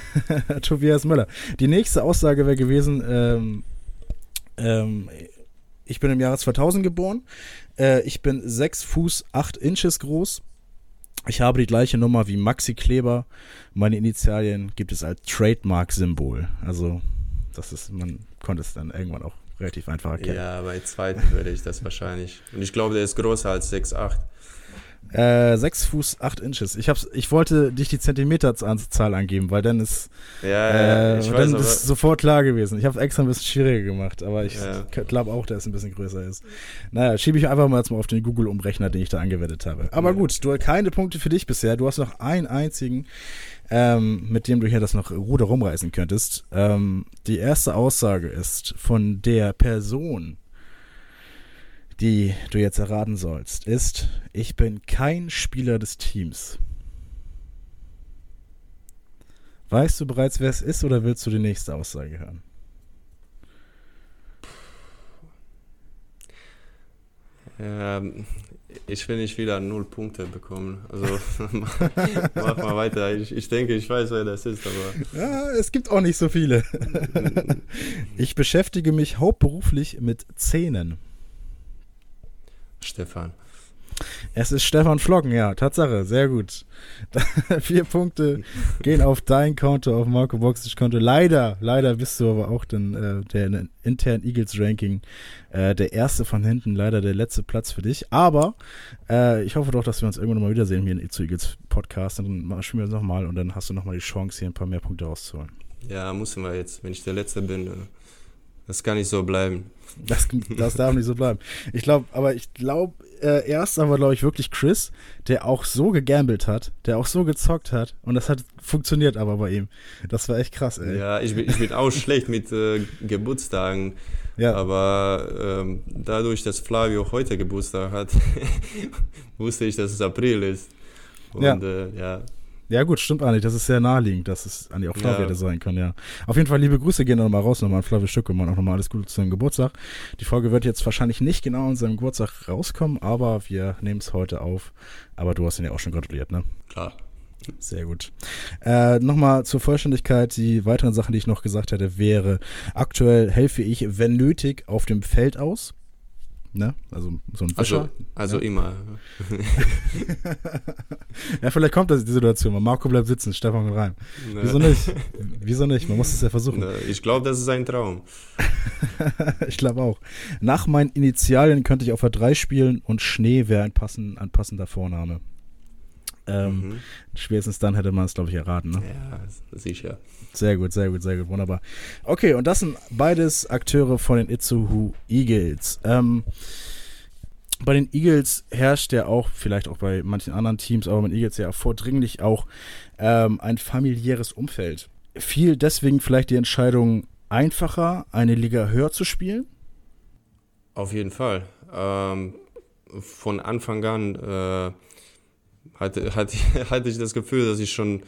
[LAUGHS] Tobias Möller. Die nächste Aussage wäre gewesen, ähm, ähm, ich bin im Jahre 2000 geboren. Äh, ich bin 6 Fuß 8 Inches groß. Ich habe die gleiche Nummer wie Maxi Kleber. Meine Initialien gibt es als Trademark-Symbol. Also, das ist, man konnte es dann irgendwann auch relativ einfach erkennen. Ja, bei zweiten würde ich das wahrscheinlich. Und ich glaube, der ist größer als 6'8. Äh, 6 Fuß 8 Inches. Ich, hab's, ich wollte dich die Zentimeterzahl angeben, weil dann ist, Ja, äh, ja, ich weil weiß dann aber. ist sofort klar gewesen. Ich habe extra ein bisschen schwieriger gemacht, aber ich Ja. glaube auch, dass es ein bisschen größer ist. Naja, schiebe ich einfach mal jetzt mal auf den Google-Umrechner, den ich da angewendet habe. Aber Ja. gut, du keine Punkte für dich bisher. Du hast noch einen einzigen, ähm, mit dem du hier das noch Ruder rumreißen könntest. Ähm, die erste Aussage ist von der Person, die du jetzt erraten sollst, ist, ich bin kein Spieler des Teams. Weißt du bereits, wer es ist, oder willst du die nächste Aussage hören? Ähm, ich will nicht wieder null Punkte bekommen. Also [LAUGHS] [LAUGHS] mach mal weiter. Ich, ich denke, ich weiß, wer das ist, aber Ja, es gibt auch nicht so viele. [LAUGHS] ich beschäftige mich hauptberuflich mit Zähnen. Stefan. Es ist Stefan Flocken, ja, Tatsache, sehr gut. [LAUGHS] Vier Punkte gehen auf dein Konto, auf Marco Boxic Konto. Leider, leider bist du aber auch dann äh, der internen Eagles Ranking äh, der erste von hinten, leider der letzte Platz für dich. Aber äh, ich hoffe doch, dass wir uns irgendwann mal wiedersehen hier in zu Eagles Podcast. Dann spielen wir es nochmal und dann hast du nochmal die Chance, hier ein paar mehr Punkte rauszuholen. Ja, müssen wir jetzt, wenn ich der Letzte bin. Das kann nicht so bleiben. Das, das darf nicht so bleiben. Ich glaube, aber ich glaube, äh, erst aber, glaube ich, wirklich Chris, der auch so gegambelt hat, der auch so gezockt hat und das hat funktioniert aber bei ihm. Das war echt krass, ey. Ja, ich bin, ich bin auch schlecht mit äh, Geburtstagen. Ja. Aber ähm, dadurch, dass Flavio heute Geburtstag hat, [LAUGHS] wusste ich, dass es April ist. Und ja, äh, ja ja, gut, stimmt eigentlich. Das ist sehr naheliegend, dass es eigentlich auch Flavia ja. sein kann, ja. Auf jeden Fall liebe Grüße gehen nochmal raus, nochmal an Flavio Stückemann, auch nochmal alles Gute zu seinem Geburtstag. Die Folge wird jetzt wahrscheinlich nicht genau an seinem Geburtstag rauskommen, aber wir nehmen es heute auf. Aber du hast ihn ja auch schon gratuliert, ne? Klar. Sehr gut. Äh, Nochmal zur Vollständigkeit, die weiteren Sachen, die ich noch gesagt hätte, wäre, aktuell helfe ich, wenn nötig, auf dem Feld aus. Ne? Also so ein Fischer. Also, also ja. immer. [LAUGHS] ja, vielleicht kommt das die Situation. Marco bleibt sitzen, Stefan rein. Ne. Wieso nicht? Wieso nicht? Man muss es ja versuchen. Ne, ich glaube, das ist ein Traum. [LAUGHS] ich glaube auch. Nach meinen Initialien könnte ich auf der 3 spielen und Schnee wäre ein, passend, ein passender Vorname. Ähm, mhm. Spätestens dann hätte man es, glaube ich, erraten. Ne? Ja, sicher. Sehr gut, sehr gut, sehr gut, wunderbar. Okay, und das sind beides Akteure von den Itzuhu Eagles. Ähm, bei den Eagles herrscht ja auch, vielleicht auch bei manchen anderen Teams, aber bei den Eagles ja vordringlich auch ähm, ein familiäres Umfeld. Fiel deswegen vielleicht die Entscheidung einfacher, eine Liga höher zu spielen? Auf jeden Fall. Ähm, von Anfang an äh, hatte, [LAUGHS] hatte, hatte ich das Gefühl, dass ich schon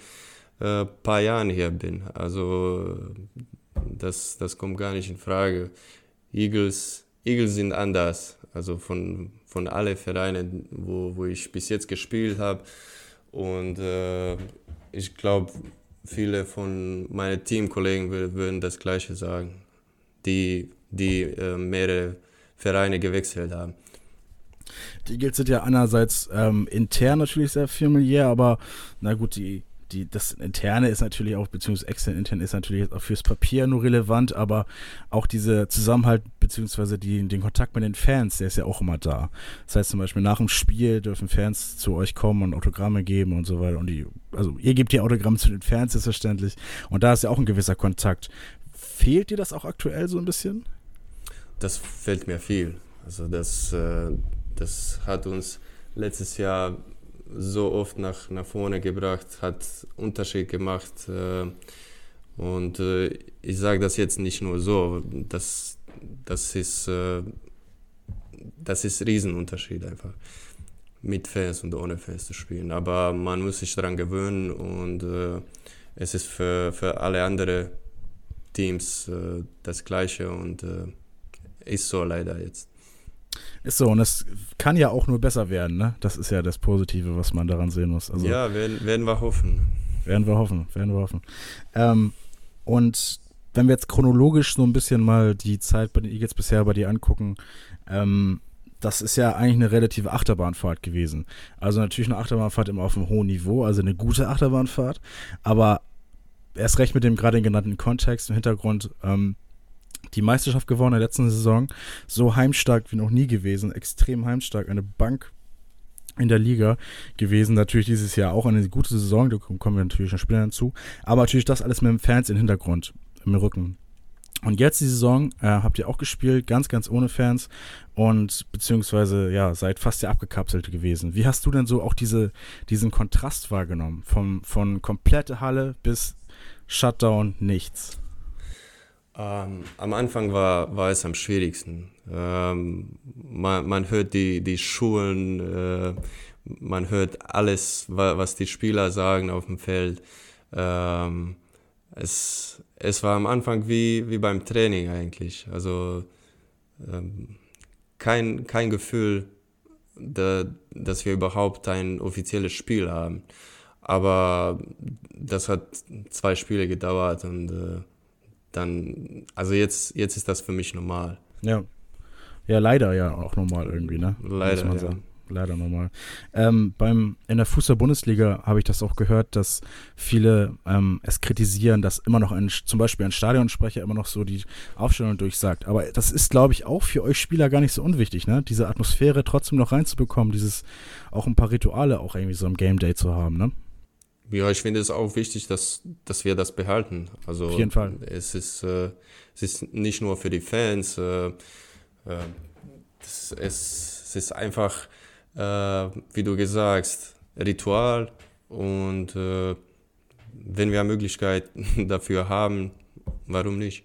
ein äh, paar Jahre hier bin. Also das, das kommt gar nicht in Frage. Eagles, Eagles sind anders. Also von, von allen Vereinen, wo, wo ich bis jetzt gespielt habe. Und äh, ich glaube, viele von meinen Teamkollegen würden das Gleiche sagen, die, die äh, mehrere Vereine gewechselt haben. Die Eagles sind ja einerseits ähm, intern natürlich sehr familiär, aber na gut, die, die, das Interne ist natürlich auch, beziehungsweise extern intern ist natürlich auch fürs Papier nur relevant, aber auch dieser Zusammenhalt, beziehungsweise die, den Kontakt mit den Fans, der ist ja auch immer da. Das heißt zum Beispiel nach dem Spiel dürfen Fans zu euch kommen und Autogramme geben und so weiter. Und die, also ihr gebt die Autogramme zu den Fans, selbstverständlich. Und da ist ja auch ein gewisser Kontakt. Fehlt dir das auch aktuell so ein bisschen? Das fällt mir viel. Also das, äh, das hat uns letztes Jahr so oft nach, nach vorne gebracht, hat Unterschied gemacht. Äh, und äh, ich sage das jetzt nicht nur so, das, das ist äh, das ist Riesenunterschied einfach mit Fans und ohne Fans zu spielen. Aber man muss sich daran gewöhnen und äh, es ist für, für alle anderen Teams äh, das Gleiche und äh, ist so leider jetzt. Ist so, und es kann ja auch nur besser werden, ne? Das ist ja das Positive, was man daran sehen muss. Also, ja, werden, werden wir hoffen. Werden wir hoffen, werden wir hoffen. Ähm, und wenn wir jetzt chronologisch so ein bisschen mal die Zeit bei den Eagles bisher bei dir angucken, ähm, das ist ja eigentlich eine relative Achterbahnfahrt gewesen. Also natürlich eine Achterbahnfahrt immer auf einem hohen Niveau, also eine gute Achterbahnfahrt, aber erst recht mit dem gerade genannten Kontext im Hintergrund, ähm, die Meisterschaft gewonnen in der letzten Saison. So heimstark wie noch nie gewesen. Extrem heimstark. Eine Bank in der Liga gewesen. Natürlich dieses Jahr auch eine gute Saison. Da kommen wir natürlich schon später hinzu. Aber natürlich das alles mit dem Fans im Hintergrund, im Rücken. Und jetzt die Saison äh, habt ihr auch gespielt, ganz, ganz ohne Fans und beziehungsweise ja, seid fast ja abgekapselt gewesen. Wie hast du denn so auch diese, diesen Kontrast wahrgenommen? Vom, von komplette Halle bis Shutdown, nichts. Ähm, am Anfang war, war es am schwierigsten. Ähm, man, man hört die, die Schulen, äh, man hört alles, was die Spieler sagen auf dem Feld. Ähm, es, es war am Anfang wie, wie beim Training eigentlich. Also ähm, kein, kein Gefühl, da, dass wir überhaupt ein offizielles Spiel haben. Aber das hat zwei Spiele gedauert und äh, dann, also jetzt, jetzt ist das für mich normal. Ja. Ja, leider ja auch normal irgendwie, ne? Leider, ja. leider nochmal. Ähm, beim, in der Fußball-Bundesliga habe ich das auch gehört, dass viele ähm, es kritisieren, dass immer noch ein, zum Beispiel ein Stadionsprecher immer noch so die Aufstellung durchsagt. Aber das ist, glaube ich, auch für euch Spieler gar nicht so unwichtig, ne? Diese Atmosphäre trotzdem noch reinzubekommen, dieses auch ein paar Rituale auch irgendwie so im Game Day zu haben, ne? Ja, ich finde es auch wichtig, dass, dass wir das behalten. Also Auf jeden Fall. Es ist, äh, es ist nicht nur für die Fans. Äh, äh, es, es ist einfach, äh, wie du gesagt hast, Ritual. Und äh, wenn wir eine Möglichkeit [LAUGHS] dafür haben, warum nicht?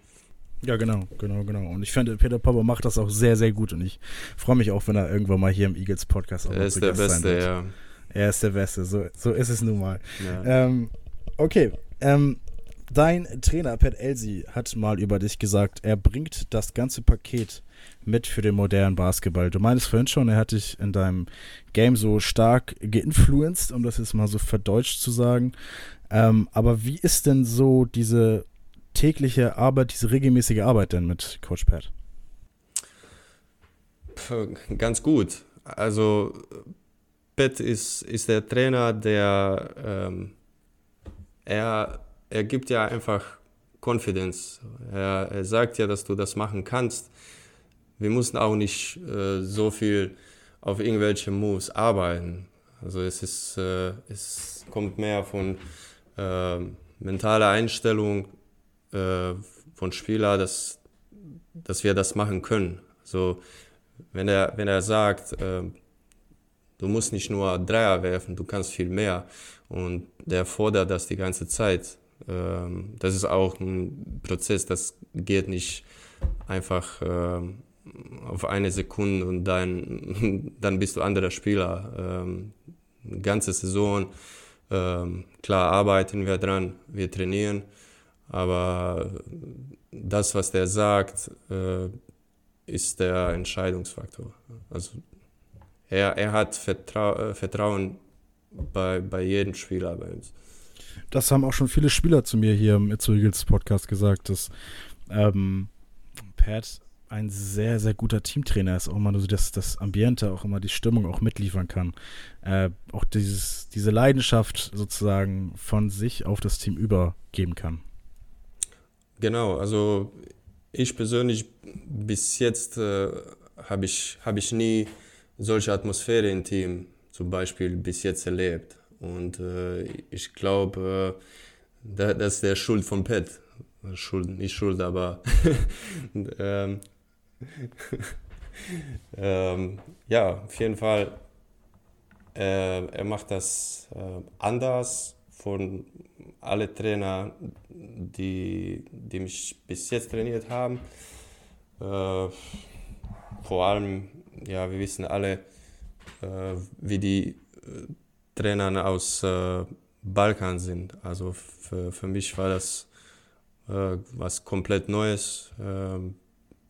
Ja, genau, genau, genau. Und ich finde, Peter Popper macht das auch sehr, sehr gut. Und ich freue mich auch, wenn er irgendwann mal hier im Eagles Podcast auch Er ist der Beste, ja. Er ist der Beste, so, so ist es nun mal. ja. Ähm, okay, ähm, dein Trainer Pat Elsie hat mal über dich gesagt, er bringt das ganze Paket mit für den modernen Basketball. Du meinst vorhin schon, er hat dich in deinem Game so stark geinfluenced, um das jetzt mal so verdeutscht zu sagen. Ähm, aber wie ist denn so diese tägliche Arbeit, diese regelmäßige Arbeit denn mit Coach Pat? Ganz gut. Also Pat ist, ist der Trainer, der ähm, er, er gibt ja einfach Confidence. Er, er sagt ja, dass du das machen kannst. Wir mussten auch nicht äh, so viel auf irgendwelche Moves arbeiten. Also es ist, äh, es kommt mehr von äh, mentaler Einstellung äh, von Spieler, dass, dass wir das machen können. Also wenn er, wenn er sagt, äh, du musst nicht nur Dreier werfen, du kannst viel mehr. Und der fordert das die ganze Zeit. Ähm, das ist auch ein Prozess, das geht nicht einfach ähm, auf eine Sekunde und dann, [LAUGHS] dann bist du anderer Spieler. Ähm, ganze Saison, klar arbeiten wir dran, wir trainieren, aber das, was der sagt, äh, ist der Entscheidungsfaktor. Also er, er hat Vertrau äh, Vertrauen bei, bei jedem Spieler bei uns. Das haben auch schon viele Spieler zu mir hier im It's Eagles Podcast gesagt, dass ähm, Pat ein sehr, sehr guter Teamtrainer ist, auch immer so das, das Ambiente, auch immer die Stimmung auch mitliefern kann. Äh, auch dieses, diese Leidenschaft sozusagen von sich auf das Team übergeben kann. Genau, also ich persönlich bis jetzt äh, habe ich, hab ich nie solche Atmosphäre im Team zum Beispiel bis jetzt erlebt. Und äh, ich glaube, äh, da, das ist der Schuld von Pat. Schuld, nicht Schuld, aber [LAUGHS] ähm, [LAUGHS] ähm, ja, auf jeden Fall. Äh, er macht das äh, anders von alle Trainer, die, die mich bis jetzt trainiert haben. Äh, vor allem, ja, wir wissen alle, äh, wie die äh, Trainer aus äh, Balkan sind. Also für, mich war das äh, was komplett Neues. Ähm,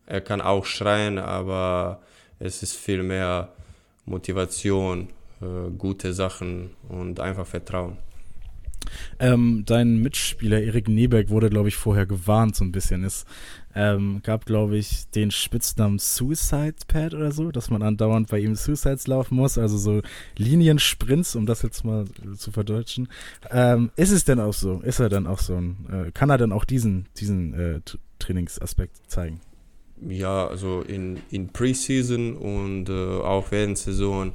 er kann auch schreien, aber es ist viel mehr Motivation, äh, gute Sachen und einfach Vertrauen. Ähm, dein Mitspieler Erik Neberg wurde, glaube ich, vorher gewarnt so ein bisschen. Es ähm, gab, glaube ich, den Spitznamen Suicide Pad oder so, dass man andauernd bei ihm Suicides laufen muss, also so Liniensprints, um das jetzt mal zu verdeutschen. Ähm, ist es denn auch so? Ist er dann auch so ein, äh, kann er dann auch diesen, diesen äh, Trainingsaspekt zeigen? Ja, also in, in Preseason und äh, auch während Saison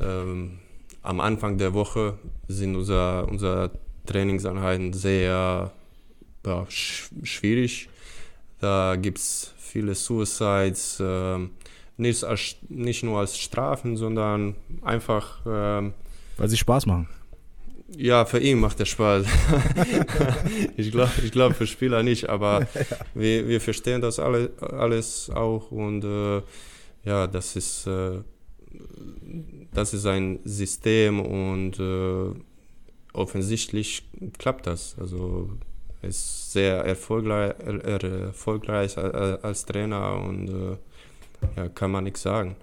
ähm, am Anfang der Woche sind unser, unser Trainingseinheiten sehr ja, sch schwierig. Da gibt es viele Suicides, äh, nicht, als, nicht nur als Strafen, sondern einfach. Äh, Weil sie Spaß machen. Ja, für ihn macht der Spaß. [LAUGHS] ich glaube ich glaub für Spieler nicht, aber [LAUGHS] wir, wir verstehen das alle, alles auch und äh, ja, das ist, äh, das ist ein System und äh, offensichtlich klappt das. Also ist sehr erfolgreich, erfolgreich als Trainer und äh, ja, kann man nichts sagen.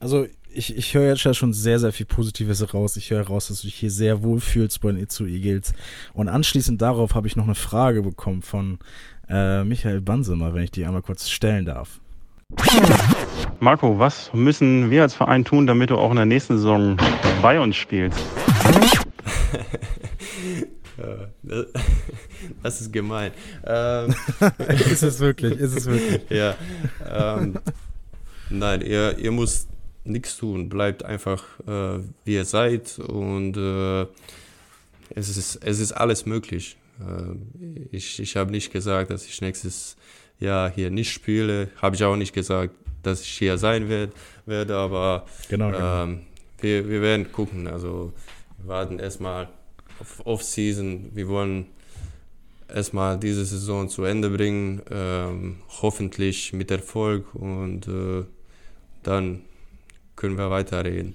Also ich, ich höre jetzt schon sehr, sehr viel Positives raus. Ich höre raus, dass du dich hier sehr wohl fühlst bei den Itzu Eagles. Und anschließend darauf habe ich noch eine Frage bekommen von äh, Michael Bansemer, wenn ich die einmal kurz stellen darf. Marco, was müssen wir als Verein tun, damit du auch in der nächsten Saison bei uns spielst? [LAUGHS] [LAUGHS] das ist gemein. Ähm, [LAUGHS] ist es wirklich, ist es wirklich. [LAUGHS] ja. Ähm, nein, ihr, ihr müsst nichts tun. Bleibt einfach, äh, wie ihr seid und äh, es, ist, es ist alles möglich. Äh, ich ich habe nicht gesagt, dass ich nächstes Jahr hier nicht spiele. Habe ich auch nicht gesagt, dass ich hier sein werd, werde, aber genau, genau. Ähm, wir, wir werden gucken. Also wir warten erstmal Off-Season. Wir wollen erstmal diese Saison zu Ende bringen, ähm, hoffentlich mit Erfolg und äh, dann können wir weiterreden.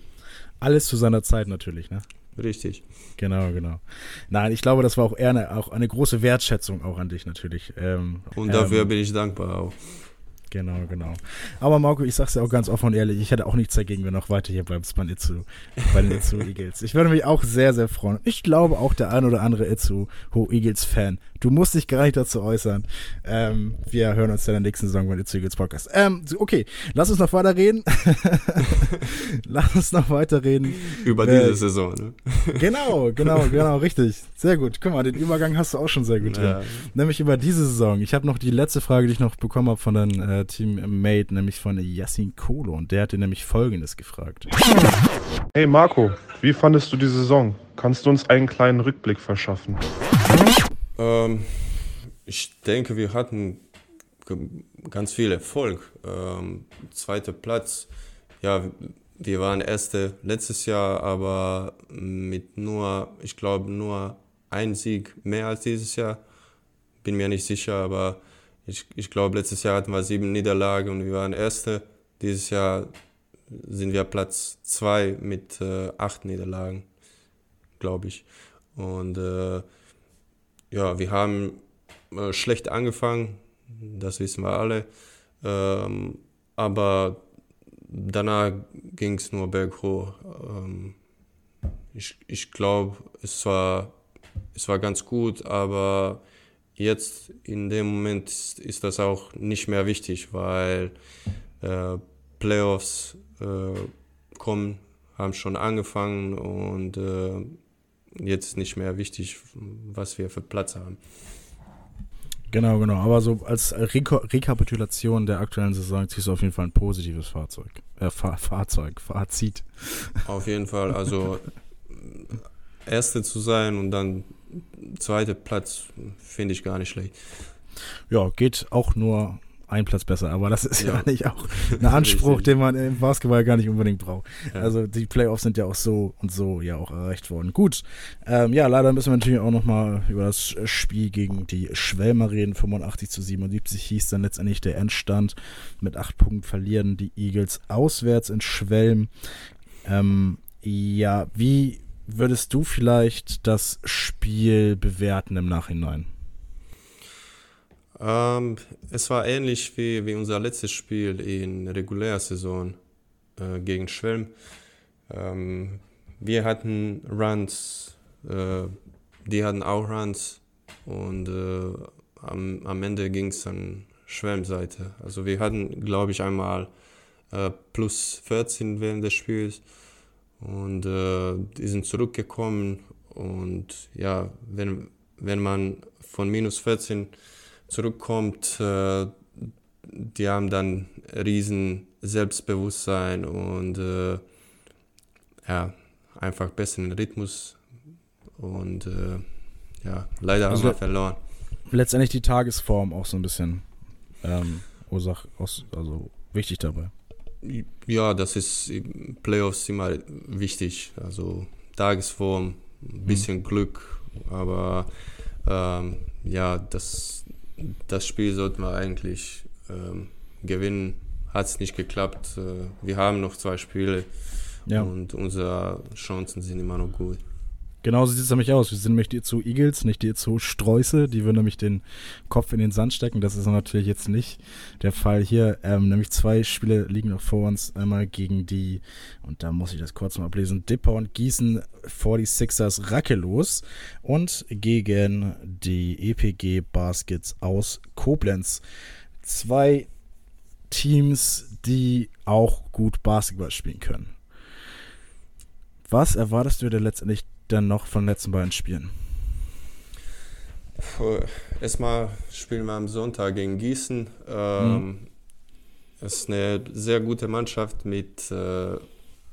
Alles zu seiner Zeit natürlich, ne? Richtig. Genau, genau. Nein, ich glaube, das war auch eher eine, auch eine große Wertschätzung auch an dich natürlich. Ähm, und dafür ähm, bin ich dankbar auch. Genau, genau. Aber Marco, ich sag's dir auch ganz offen und ehrlich, ich hätte auch nichts dagegen, wenn du noch weiter hier bleibst bei, Itzu, bei den Itzu Eagles. Ich würde mich auch sehr, sehr freuen. Ich glaube auch der ein oder andere Itzu Eagles Fan Du musst dich gar nicht dazu äußern. Ähm, wir hören uns dann in der nächsten Saison beim Eagles Podcast. Ähm, okay, lass uns noch weiter reden. [LAUGHS] lass uns noch weiter reden. Über äh, diese Saison, ne? [LAUGHS] genau, genau, genau, richtig. Sehr gut. Guck mal, den Übergang hast du auch schon sehr gut drin. Ja. Nämlich über diese Saison. Ich habe noch die letzte Frage, die ich noch bekommen habe von deinem äh, Teammate, nämlich von Yassin Kolo. Und der hat dir nämlich Folgendes gefragt. Hey Marco, wie fandest du die Saison? Kannst du uns einen kleinen Rückblick verschaffen? Ähm, ich denke, wir hatten ganz viel Erfolg. Ähm, zweiter Platz, ja, wir waren Erste letztes Jahr, aber mit nur, ich glaube, nur ein Sieg mehr als dieses Jahr. Bin mir nicht sicher, aber ich, ich glaube, letztes Jahr hatten wir sieben Niederlagen und wir waren Erste. Dieses Jahr sind wir Platz zwei mit äh, acht Niederlagen, glaube ich. Und äh, ja, wir haben äh, schlecht angefangen, das wissen wir alle. Ähm, aber danach ging es nur berghoch. Ähm, ich ich glaube, es war, es war ganz gut, aber jetzt in dem Moment ist, ist das auch nicht mehr wichtig, weil äh, Playoffs äh, kommen, haben schon angefangen und äh, jetzt nicht mehr wichtig, was wir für Platz haben. Genau, genau. Aber so als Reko Rekapitulation der aktuellen Saison ziehst du auf jeden Fall ein positives Fahrzeug. Äh, Fahr Fahrzeug, Fazit. Auf jeden Fall. Also Erste zu sein und dann zweiter Platz finde ich gar nicht schlecht. Ja, geht auch nur ein Platz besser, aber das ist ja, ja eigentlich auch [LAUGHS] ein Anspruch, den man im Basketball gar nicht unbedingt braucht. Ja. Also die Playoffs sind ja auch so und so ja auch erreicht worden. Gut, ähm, ja, leider müssen wir natürlich auch nochmal über das Spiel gegen die Schwelmer reden. 85 zu 77 hieß dann letztendlich der Endstand. Mit acht Punkten verlieren die Eagles auswärts in Schwelm. Ähm, ja, wie würdest du vielleicht das Spiel bewerten im Nachhinein? Ähm, es war ähnlich wie, wie unser letztes Spiel in regulärer Saison äh, gegen Schwelm. Ähm, wir hatten Runs, äh, die hatten auch Runs und äh, am, am Ende ging es dann Schwelmseite. Also wir hatten, glaube ich, einmal äh, plus 14 während des Spiels und äh, die sind zurückgekommen und ja, wenn, wenn man von minus 14 zurückkommt, äh, die haben dann riesen Selbstbewusstsein und äh, ja, einfach besseren Rhythmus und äh, ja, leider also haben wir verloren. Letztendlich die Tagesform auch so ein bisschen ähm, Ursache, also wichtig dabei. Ja, das ist Playoffs immer wichtig. Also Tagesform, ein bisschen mhm. Glück, aber ähm, ja, das, das Spiel sollten wir eigentlich ähm, gewinnen. Hat es nicht geklappt. Äh, wir haben noch zwei Spiele ja. und unsere Chancen sind immer noch gut. Genauso sieht es nämlich aus. Wir sind nämlich die zu Eagles, nicht die zu Sträuße. Die würden nämlich den Kopf in den Sand stecken. Das ist natürlich jetzt nicht der Fall hier. Ähm, nämlich zwei Spiele liegen noch vor uns. Einmal gegen die, und da muss ich das kurz mal ablesen, Dipper und Gießen 46ers Rackelos und gegen die EPG Baskets aus Koblenz. Zwei Teams, die auch gut Basketball spielen können. Was erwartest du dir letztendlich dann noch von den letzten beiden Spielen? Erstmal spielen wir am Sonntag gegen Gießen. Ähm, mhm. Es ist eine sehr gute Mannschaft mit äh,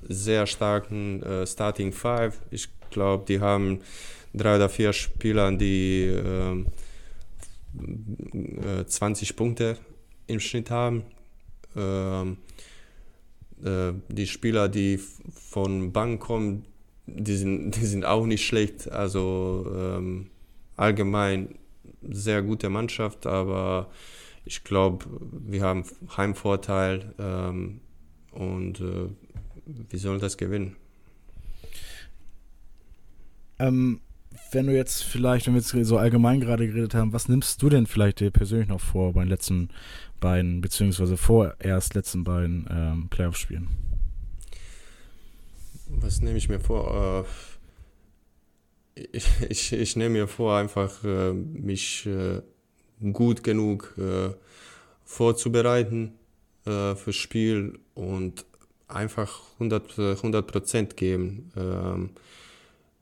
sehr starken äh, Starting Five. Ich glaube, die haben drei oder vier Spieler, die äh, 20 Punkte im Schnitt haben. Ähm, äh, die Spieler, die von Bank kommen, die sind, [LAUGHS] die sind auch nicht schlecht. Also ähm, allgemein sehr gute Mannschaft, aber ich glaube, wir haben Heimvorteil ähm, und äh, wir sollen das gewinnen. Ähm, wenn du jetzt vielleicht, wenn wir jetzt so allgemein gerade geredet haben, was nimmst du denn vielleicht dir persönlich noch vor bei den letzten beiden, beziehungsweise vorerst letzten beiden ähm, Playoff-Spielen? Was nehme ich mir vor? Äh, ich, ich, ich nehme mir vor, einfach äh, mich äh, gut genug äh, vorzubereiten äh, fürs Spiel und einfach 100, 100 geben. Ähm,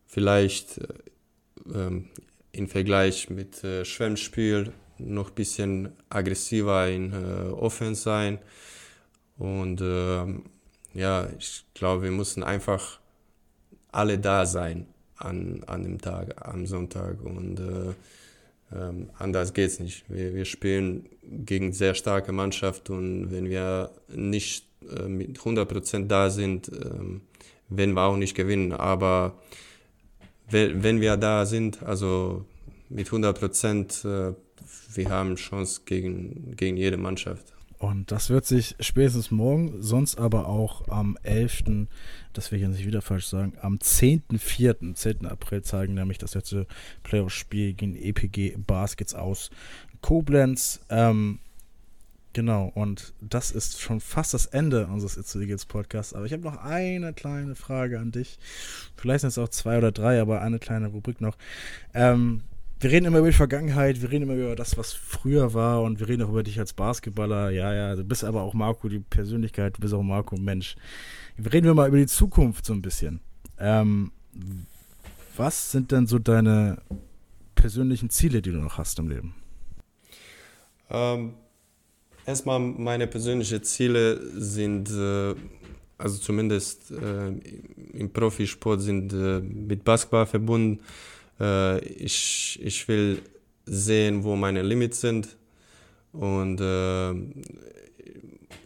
vielleicht äh, ähm, im Vergleich mit äh, Schwemmspiel noch ein bisschen aggressiver in äh, Offense sein. Und ähm, ja, ich glaube, wir müssen einfach alle da sein an, an dem Tag, am Sonntag. Und äh, ähm, anders geht es nicht. Wir, wir spielen gegen sehr starke Mannschaft und wenn wir nicht äh, mit 100% da sind, ähm, werden wir auch nicht gewinnen. Aber wenn, wenn wir da sind, also mit 100%, äh, wir haben Chance gegen, gegen jede Mannschaft. Und das wird sich spätestens morgen, sonst aber auch am 11., das will ich jetzt nicht wieder falsch sagen, am 10.4., 10. April zeigen nämlich das letzte Playoff-Spiel gegen EPG Baskets aus Koblenz. Ähm, genau, und das ist schon fast das Ende unseres It's Eagles Podcasts. Aber ich habe noch eine kleine Frage an dich. Vielleicht sind es auch zwei oder drei, aber eine kleine Rubrik noch. Ähm, wir reden immer über die Vergangenheit, wir reden immer über das, was früher war und wir reden auch über dich als Basketballer. Ja, ja, du bist aber auch Marco, die Persönlichkeit, du bist auch Marco, Mensch. Reden wir mal über die Zukunft so ein bisschen. Ähm, was sind denn so deine persönlichen Ziele, die du noch hast im Leben? Ähm, erstmal meine persönlichen Ziele sind, äh, also zumindest äh, im Profisport sind äh, mit Basketball verbunden äh, ich, ich will sehen, wo meine Limits sind. Und äh,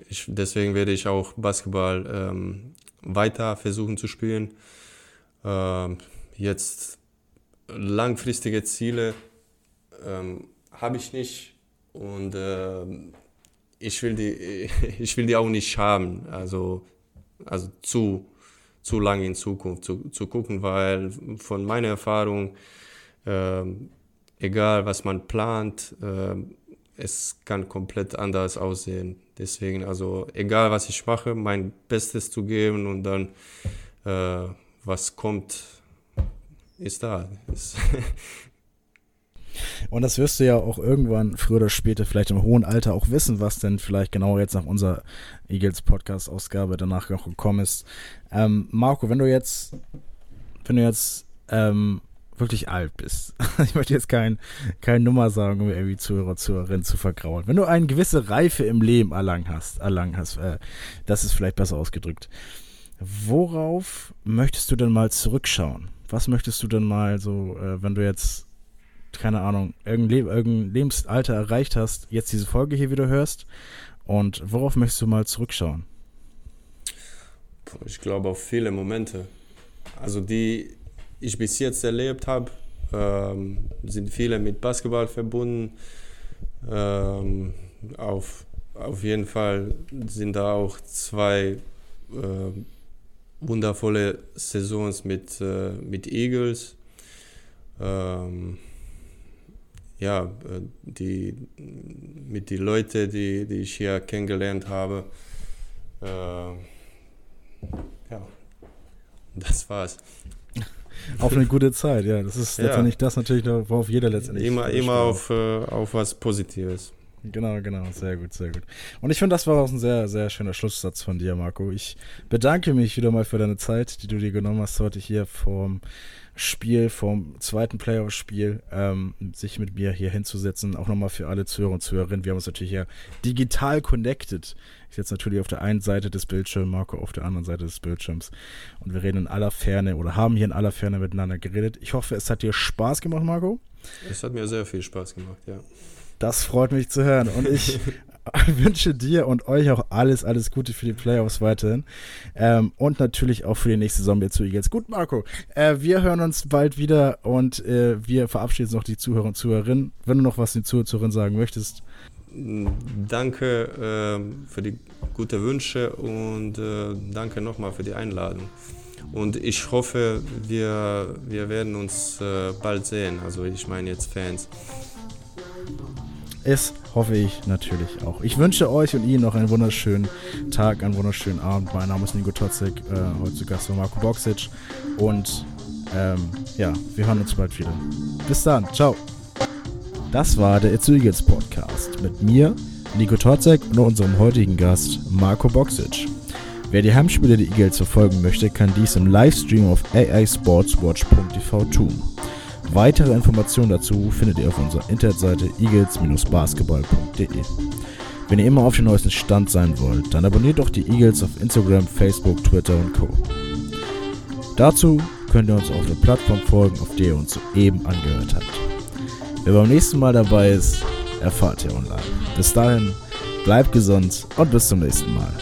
ich, deswegen werde ich auch Basketball ähm, weiter versuchen zu spielen. Äh, jetzt langfristige Ziele ähm, habe ich nicht und äh, ich, will die, [LAUGHS] ich will die auch nicht haben, also, also zu zu lange in Zukunft zu, zu gucken, weil von meiner Erfahrung, äh, egal was man plant, äh, es kann komplett anders aussehen. Deswegen, also egal was ich mache, mein Bestes zu geben und dann äh, was kommt, ist da. Ist [LAUGHS] Und das wirst du ja auch irgendwann, früher oder später, vielleicht im hohen Alter auch wissen, was denn vielleicht genau jetzt nach unserer Eagles Podcast-Ausgabe danach noch gekommen ist. Ähm, Marco, wenn du jetzt, wenn du jetzt ähm, wirklich alt bist, [LAUGHS] ich möchte jetzt kein, keine Nummer sagen, um irgendwie Zuhörer, Zuhörerin zu vergrauen. Wenn du eine gewisse Reife im Leben erlangt hast, erlangt hast, äh, das ist vielleicht besser ausgedrückt. Worauf möchtest du denn mal zurückschauen? Was möchtest du denn mal so, äh, wenn du jetzt keine Ahnung, irgendein, Le irgendein Lebensalter erreicht hast, jetzt diese Folge hier wieder hörst? Und worauf möchtest du mal zurückschauen? Ich glaube auf viele Momente. Also die ich bis jetzt erlebt habe, ähm, sind viele mit Basketball verbunden. Ähm, auf, auf jeden Fall sind da auch zwei äh, wundervolle Saisons mit, äh, mit Eagles. Ähm, ja, äh, die, mit den Leuten, die, die ich hier kennengelernt habe. Äh, ja, das war's. auf eine gute Zeit, ja. Das ist ja. letztendlich das natürlich, worauf jeder letztendlich. Immer, immer auf, äh, auf was Positives. Genau, genau, sehr gut, sehr gut. Und ich finde, das war auch ein sehr, sehr schöner Schlusssatz von dir, Marco. Ich bedanke mich wieder mal für deine Zeit, die du dir genommen hast heute hier vom Spiel, vom zweiten Playoff-Spiel, ähm, sich mit mir hier hinzusetzen. Auch nochmal für alle Zuhörer und Zuhörerinnen. Wir haben uns natürlich ja digital connected. Ich sitze natürlich auf der einen Seite des Bildschirms, Marco auf der anderen Seite des Bildschirms. Und wir reden in aller Ferne oder haben hier in aller Ferne miteinander geredet. Ich hoffe, es hat dir Spaß gemacht, Marco. Es hat mir sehr viel Spaß gemacht, ja. Das freut mich zu hören. Und ich [LAUGHS] [LAUGHS] wünsche dir und euch auch alles, alles Gute für die Playoffs weiterhin. Ähm, und natürlich auch für die nächste Saison jetzt zu Eagles. Gut, Marco. Äh, wir hören uns bald wieder und äh, wir verabschieden noch die Zuhörer und Zuhörerinnen. Wenn du noch was den Zuhörern sagen möchtest. Danke äh, für die guten Wünsche und äh, danke nochmal für die Einladung. Und ich hoffe, wir, wir werden uns äh, bald sehen. Also ich meine jetzt Fans. Es hoffe ich natürlich auch. Ich wünsche euch und Ihnen noch einen wunderschönen Tag, einen wunderschönen Abend. Mein Name ist Nico Totzig, äh, heute zu Gast von Marco Boxic. Und ähm, ja, wir hören uns bald wieder. Bis dann, ciao. Das war der It's Eagles Podcast mit mir, Nico Totzek und unserem heutigen Gast Marco Boxic. Wer die Heimspiele der Eagles verfolgen möchte, kann dies im Livestream auf aisportswatch.tv tun. Weitere Informationen dazu findet ihr auf unserer Internetseite eagles-basketball.de. Wenn ihr immer auf dem neuesten Stand sein wollt, dann abonniert doch die Eagles auf Instagram, Facebook, Twitter und Co. Dazu könnt ihr uns auf der Plattform folgen, auf der ihr uns soeben angehört habt. Wer beim nächsten Mal dabei ist, erfahrt ihr online. Bis dahin, bleibt gesund und bis zum nächsten Mal.